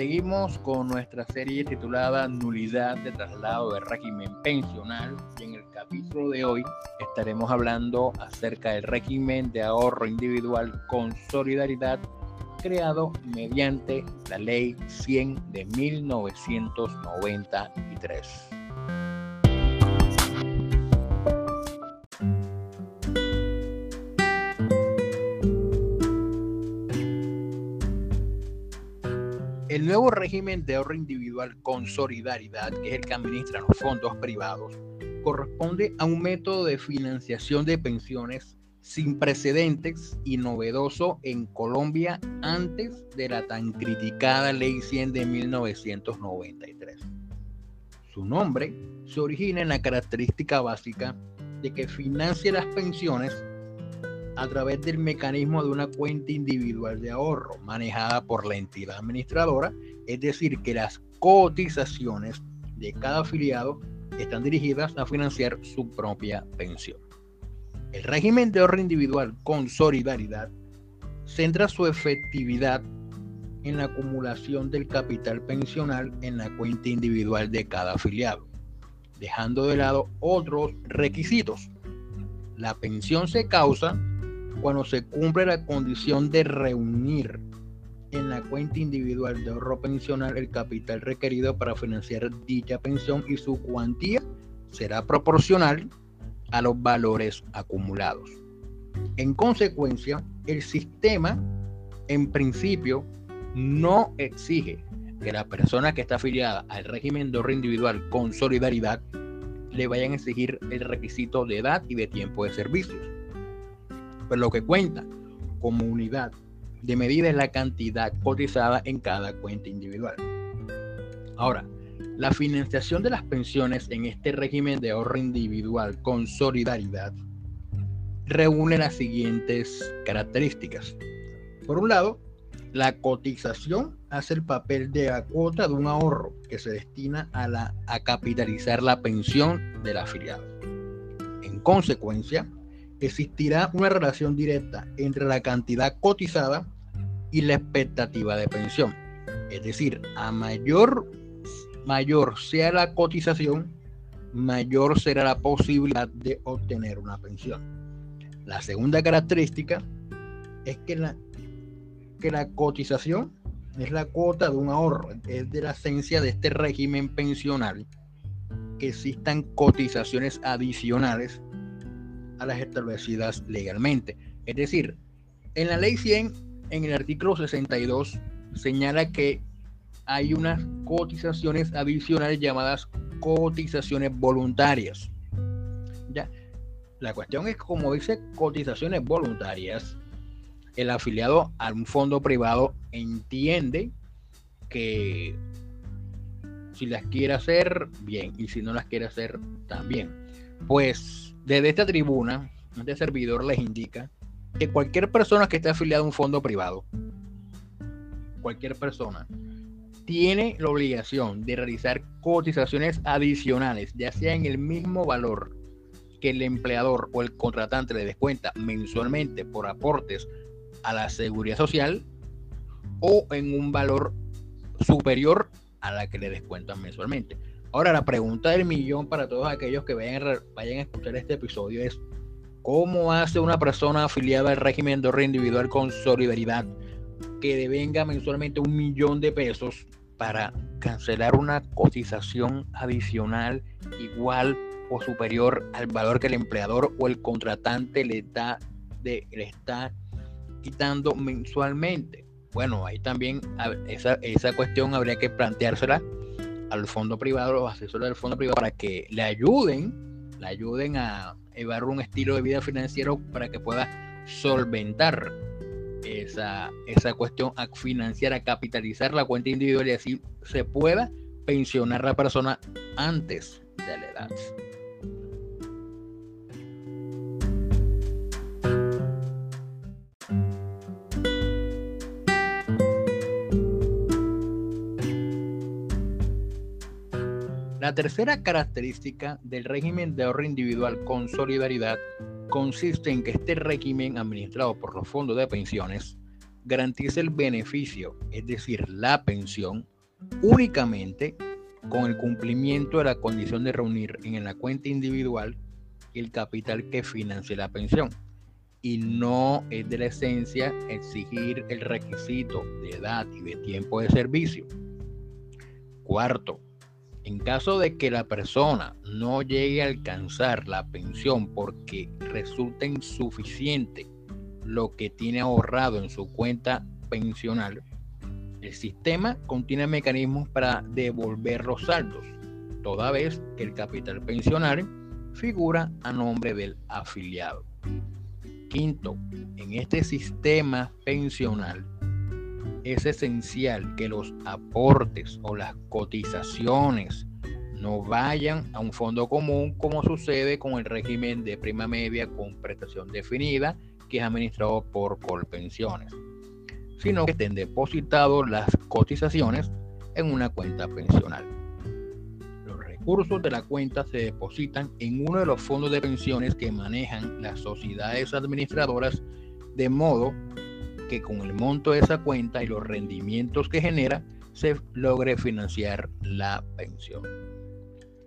Seguimos con nuestra serie titulada Nulidad de traslado de régimen pensional y en el capítulo de hoy estaremos hablando acerca del régimen de ahorro individual con solidaridad creado mediante la ley 100 de 1993. El nuevo régimen de ahorro individual con solidaridad, que es el que administra los fondos privados, corresponde a un método de financiación de pensiones sin precedentes y novedoso en Colombia antes de la tan criticada Ley 100 de 1993. Su nombre se origina en la característica básica de que financia las pensiones a través del mecanismo de una cuenta individual de ahorro manejada por la entidad administradora, es decir, que las cotizaciones de cada afiliado están dirigidas a financiar su propia pensión. El régimen de ahorro individual con solidaridad centra su efectividad en la acumulación del capital pensional en la cuenta individual de cada afiliado, dejando de lado otros requisitos. La pensión se causa cuando se cumple la condición de reunir en la cuenta individual de ahorro pensional el capital requerido para financiar dicha pensión y su cuantía será proporcional a los valores acumulados. En consecuencia, el sistema en principio no exige que la persona que está afiliada al régimen de ahorro individual con solidaridad le vayan a exigir el requisito de edad y de tiempo de servicios pero lo que cuenta como unidad de medida es la cantidad cotizada en cada cuenta individual. Ahora, la financiación de las pensiones en este régimen de ahorro individual con solidaridad reúne las siguientes características. Por un lado, la cotización hace el papel de la cuota de un ahorro que se destina a, la, a capitalizar la pensión del afiliado. En consecuencia, existirá una relación directa entre la cantidad cotizada y la expectativa de pensión. Es decir, a mayor, mayor sea la cotización, mayor será la posibilidad de obtener una pensión. La segunda característica es que la, que la cotización es la cuota de un ahorro, es de la esencia de este régimen pensional que existan cotizaciones adicionales a las establecidas legalmente. Es decir, en la ley 100, en el artículo 62, señala que hay unas cotizaciones adicionales llamadas cotizaciones voluntarias. Ya, la cuestión es como dice cotizaciones voluntarias, el afiliado a un fondo privado entiende que si las quiere hacer, bien, y si no las quiere hacer, también. Pues desde esta tribuna, este servidor les indica que cualquier persona que esté afiliada a un fondo privado, cualquier persona, tiene la obligación de realizar cotizaciones adicionales, ya sea en el mismo valor que el empleador o el contratante le descuenta mensualmente por aportes a la seguridad social o en un valor superior a la que le descuentan mensualmente. Ahora, la pregunta del millón para todos aquellos que vayan, vayan a escuchar este episodio es, ¿cómo hace una persona afiliada al régimen de ahorro individual con solidaridad que devenga mensualmente un millón de pesos para cancelar una cotización adicional igual o superior al valor que el empleador o el contratante le, da de, le está quitando mensualmente? Bueno, ahí también esa, esa cuestión habría que planteársela al fondo privado, los asesores del fondo privado, para que le ayuden, le ayuden a llevar un estilo de vida financiero para que pueda solventar esa, esa cuestión a financiar, capitalizar la cuenta individual y así se pueda pensionar la persona antes de la edad. La tercera característica del régimen de ahorro individual con solidaridad consiste en que este régimen administrado por los fondos de pensiones garantiza el beneficio, es decir, la pensión, únicamente con el cumplimiento de la condición de reunir en la cuenta individual el capital que financie la pensión. Y no es de la esencia exigir el requisito de edad y de tiempo de servicio. Cuarto, en caso de que la persona no llegue a alcanzar la pensión porque resulta insuficiente lo que tiene ahorrado en su cuenta pensional, el sistema contiene mecanismos para devolver los saldos, toda vez que el capital pensional figura a nombre del afiliado. Quinto, en este sistema pensional es esencial que los aportes o las cotizaciones no vayan a un fondo común como sucede con el régimen de prima media con prestación definida que es administrado por Colpensiones, sino que estén depositados las cotizaciones en una cuenta pensional. Los recursos de la cuenta se depositan en uno de los fondos de pensiones que manejan las sociedades administradoras de modo que con el monto de esa cuenta y los rendimientos que genera se logre financiar la pensión.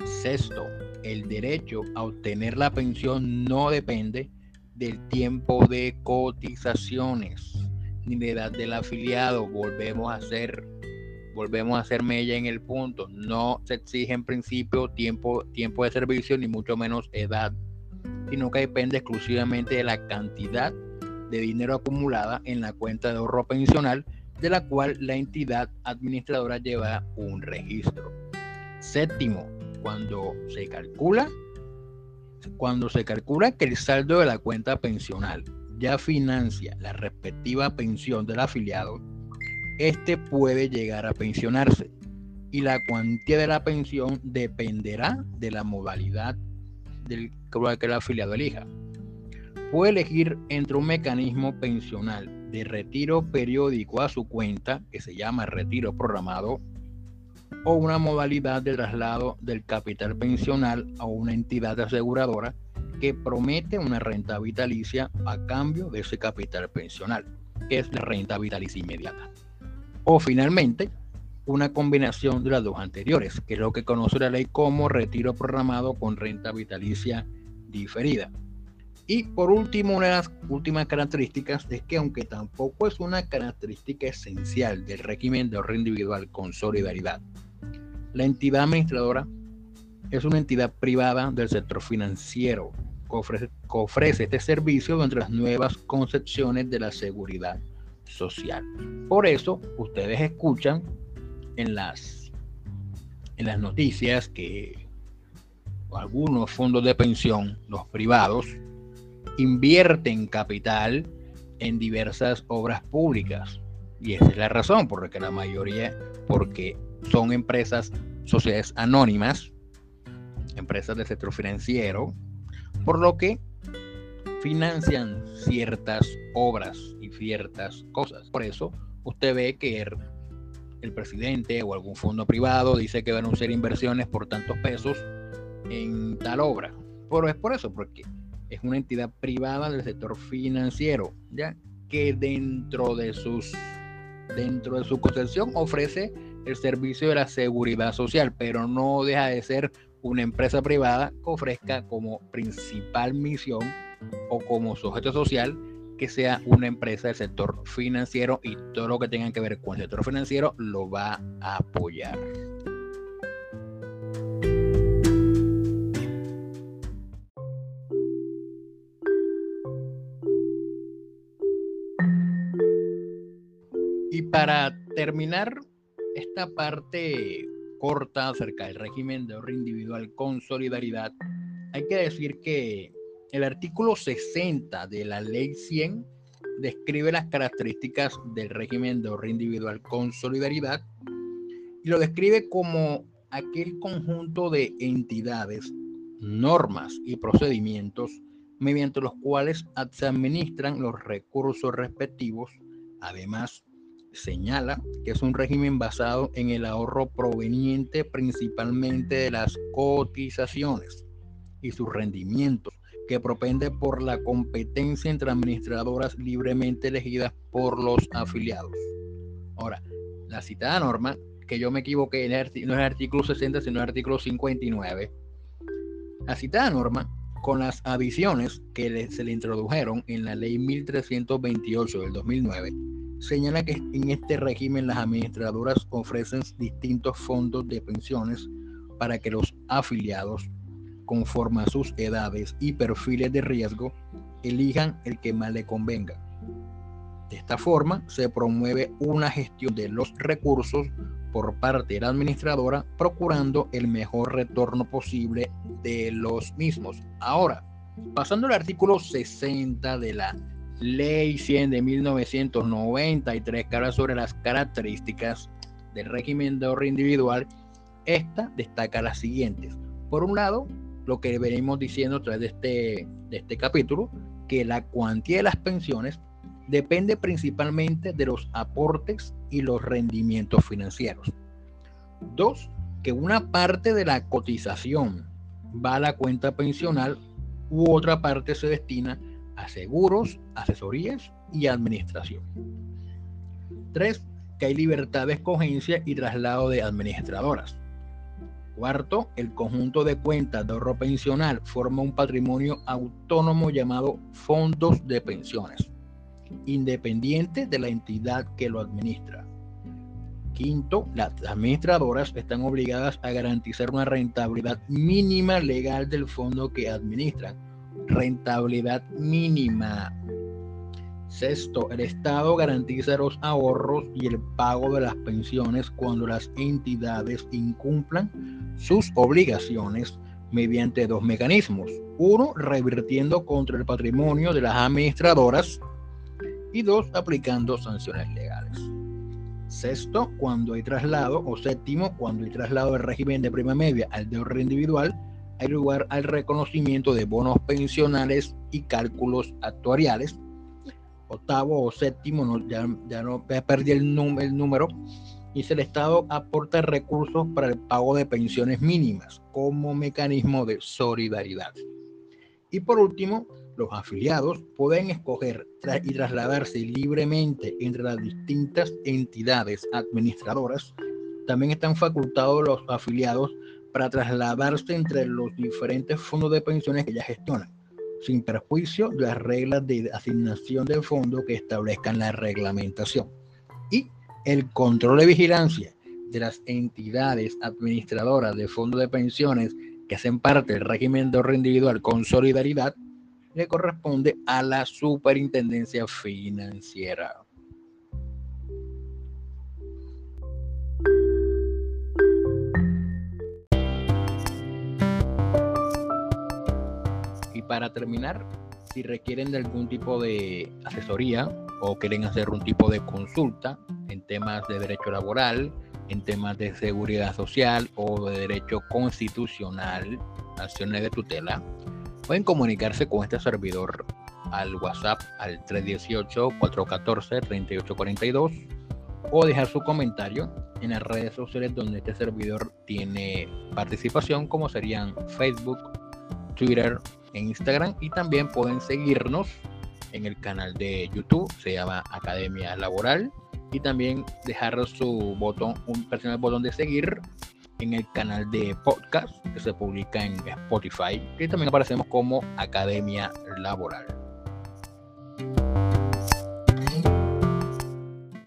Sexto, el derecho a obtener la pensión no depende del tiempo de cotizaciones ni de edad del afiliado. Volvemos a hacer, volvemos a hacer mella en el punto. No se exige en principio tiempo, tiempo de servicio ni mucho menos edad, sino que depende exclusivamente de la cantidad de dinero acumulada en la cuenta de ahorro pensional de la cual la entidad administradora lleva un registro. Séptimo, cuando se calcula cuando se calcula que el saldo de la cuenta pensional ya financia la respectiva pensión del afiliado, este puede llegar a pensionarse y la cuantía de la pensión dependerá de la modalidad del que el afiliado elija. Puede elegir entre un mecanismo pensional de retiro periódico a su cuenta, que se llama retiro programado, o una modalidad de traslado del capital pensional a una entidad aseguradora que promete una renta vitalicia a cambio de ese capital pensional, que es la renta vitalicia inmediata. O finalmente, una combinación de las dos anteriores, que es lo que conoce la ley como retiro programado con renta vitalicia diferida. Y por último, una de las últimas características es que aunque tampoco es una característica esencial del régimen de ahorro individual con solidaridad, la entidad administradora es una entidad privada del sector financiero que ofrece, este servicio dentro de las nuevas concepciones de la seguridad social. Por eso, ustedes escuchan en las, en las noticias que algunos fondos de pensión, los privados, invierten capital en diversas obras públicas. Y esa es la razón, porque la mayoría, porque son empresas, sociedades anónimas, empresas del sector financiero, por lo que financian ciertas obras y ciertas cosas. Por eso usted ve que el, presidente o algún fondo privado dice que van a hacer inversiones por tantos pesos en tal obra. Pero es por eso, porque es una entidad privada del sector financiero, ya que dentro de sus dentro de su concesión ofrece el servicio de la seguridad social, pero no deja de ser una empresa privada que ofrezca como principal misión o como sujeto social que sea una empresa del sector financiero y todo lo que tenga que ver con el sector financiero lo va a apoyar. Para terminar esta parte corta acerca del régimen de ahorro individual con solidaridad, hay que decir que el artículo 60 de la ley 100 describe las características del régimen de ahorro individual con solidaridad y lo describe como aquel conjunto de entidades, normas y procedimientos mediante los cuales se administran los recursos respectivos, además señala que es un régimen basado en el ahorro proveniente principalmente de las cotizaciones y sus rendimientos, que propende por la competencia entre administradoras libremente elegidas por los afiliados. Ahora, la citada norma, que yo me equivoqué, no es el artículo 60, sino el artículo 59. La citada norma, con las adiciones que se le introdujeron en la ley 1328 del 2009, señala que en este régimen las administradoras ofrecen distintos fondos de pensiones para que los afiliados, conforme a sus edades y perfiles de riesgo, elijan el que más le convenga. De esta forma, se promueve una gestión de los recursos por parte de la administradora, procurando el mejor retorno posible de los mismos. Ahora, pasando al artículo 60 de la Ley 100 de 1993 que habla sobre las características del régimen de ahorro individual, esta destaca las siguientes. Por un lado, lo que venimos diciendo a través de este, de este capítulo, que la cuantía de las pensiones depende principalmente de los aportes y los rendimientos financieros. Dos, que una parte de la cotización va a la cuenta pensional u otra parte se destina a seguros, asesorías y administración. Tres, que hay libertad de escogencia y traslado de administradoras. Cuarto, el conjunto de cuentas de ahorro pensional forma un patrimonio autónomo llamado fondos de pensiones, independiente de la entidad que lo administra. Quinto, las administradoras están obligadas a garantizar una rentabilidad mínima legal del fondo que administran. Rentabilidad mínima. Sexto, el Estado garantiza los ahorros y el pago de las pensiones cuando las entidades incumplan sus obligaciones mediante dos mecanismos. Uno, revirtiendo contra el patrimonio de las administradoras y dos, aplicando sanciones legales. Sexto, cuando hay traslado, o séptimo, cuando hay traslado del régimen de prima media al de ahorro individual, hay lugar al reconocimiento de bonos pensionales y cálculos actuariales octavo o séptimo, no, ya, ya no perdí el, el número, dice el Estado aporta recursos para el pago de pensiones mínimas como mecanismo de solidaridad. Y por último, los afiliados pueden escoger y trasladarse libremente entre las distintas entidades administradoras. También están facultados los afiliados para trasladarse entre los diferentes fondos de pensiones que ya gestionan sin perjuicio de las reglas de asignación del fondo que establezcan la reglamentación. Y el control de vigilancia de las entidades administradoras de fondos de pensiones que hacen parte del régimen de ahorro individual con solidaridad le corresponde a la superintendencia financiera. Para terminar, si requieren de algún tipo de asesoría o quieren hacer un tipo de consulta en temas de derecho laboral, en temas de seguridad social o de derecho constitucional, acciones de tutela, pueden comunicarse con este servidor al WhatsApp al 318-414-3842 o dejar su comentario en las redes sociales donde este servidor tiene participación como serían Facebook, Twitter en Instagram y también pueden seguirnos en el canal de YouTube, se llama Academia Laboral y también dejar su botón, un personal botón de seguir en el canal de podcast que se publica en Spotify, que también aparecemos como Academia Laboral.